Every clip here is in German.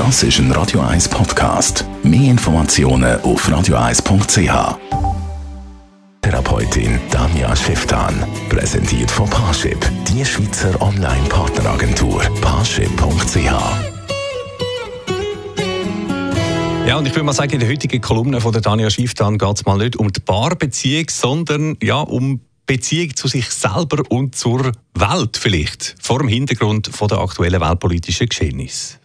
Das ist ein Radio 1 Podcast. Mehr Informationen auf radio1.ch. Therapeutin Danja Schifftan. Präsentiert von Parship, die Schweizer Online-Partneragentur. Parship.ch. Ja, und ich würde mal sagen, in der heutigen Kolumne von der Danja Schifftan geht es mal nicht um die Paarbeziehung, sondern ja, um Beziehung zu sich selber und zur Welt vielleicht, vor dem Hintergrund von der aktuellen weltpolitischen Geschehnisse.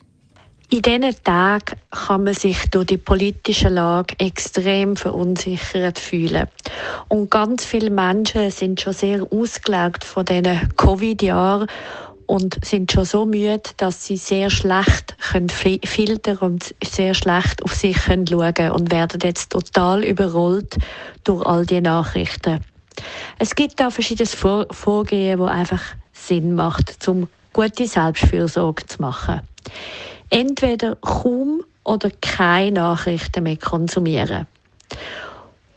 In diesen Tagen kann man sich durch die politische Lage extrem verunsichert fühlen. Und ganz viele Menschen sind schon sehr ausgelaugt von diesen Covid-Jahren und sind schon so müde, dass sie sehr schlecht können filtern und sehr schlecht auf sich können schauen und werden jetzt total überrollt durch all die Nachrichten. Es gibt da verschiedenes Vorgehen, wo einfach Sinn macht, um gute Selbstfürsorge zu machen entweder kaum oder keine Nachrichten mehr konsumieren.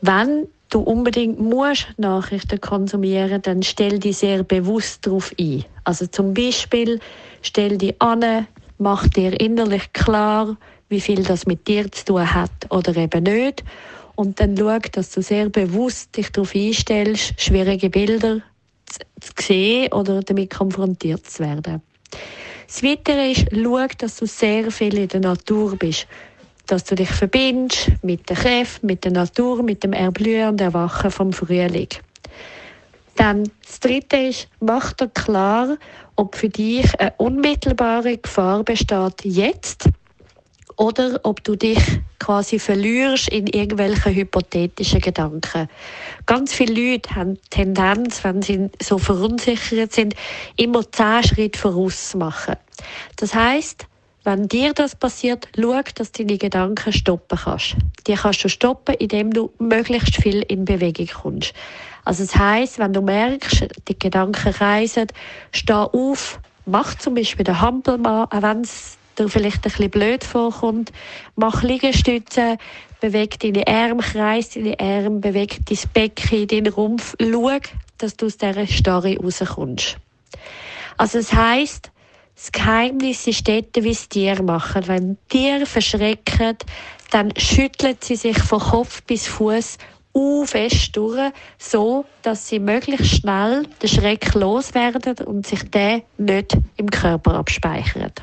Wenn du unbedingt musst Nachrichten konsumieren, dann stell dich sehr bewusst darauf ein. Also zum Beispiel stell dich an, mach dir innerlich klar, wie viel das mit dir zu tun hat oder eben nicht. Und dann schau, dass du sehr bewusst dich darauf einstellst, schwierige Bilder zu sehen oder damit konfrontiert zu werden. Das Weitere ist, schau, dass du sehr viel in der Natur bist. Dass du dich verbindest mit der Kräften, mit der Natur, mit dem Erblühen und Erwachen vom Frühling. Dann das Dritte ist, mach dir klar, ob für dich eine unmittelbare Gefahr besteht jetzt oder ob du dich quasi verlierst in irgendwelchen hypothetischen Gedanken. Ganz viele Leute haben die Tendenz, wenn sie so verunsichert sind, immer zehn Schritte voraus zu machen. Das heißt, wenn dir das passiert, schau, dass du deine Gedanken stoppen kannst. Die kannst du stoppen, indem du möglichst viel in Bewegung kommst. Also das heißt, wenn du merkst, die Gedanken reisen, steh auf, mach zum Beispiel den Hampelmann, auch wenn es dir vielleicht ein bisschen blöd vorkommt, mach Liegestütze, beweg deine Arme, kreis deine Arme, beweg dein Becken, deinen Rumpf, schau, dass du aus dieser Starre rauskommst. Also das heisst, das Geheimnis ist dort, wie es Tiere machen. Wenn Tiere verschrecken, dann schütteln sie sich von Kopf bis Fuß fest durch, so dass sie möglichst schnell den Schreck loswerden und sich der nicht im Körper abspeichert.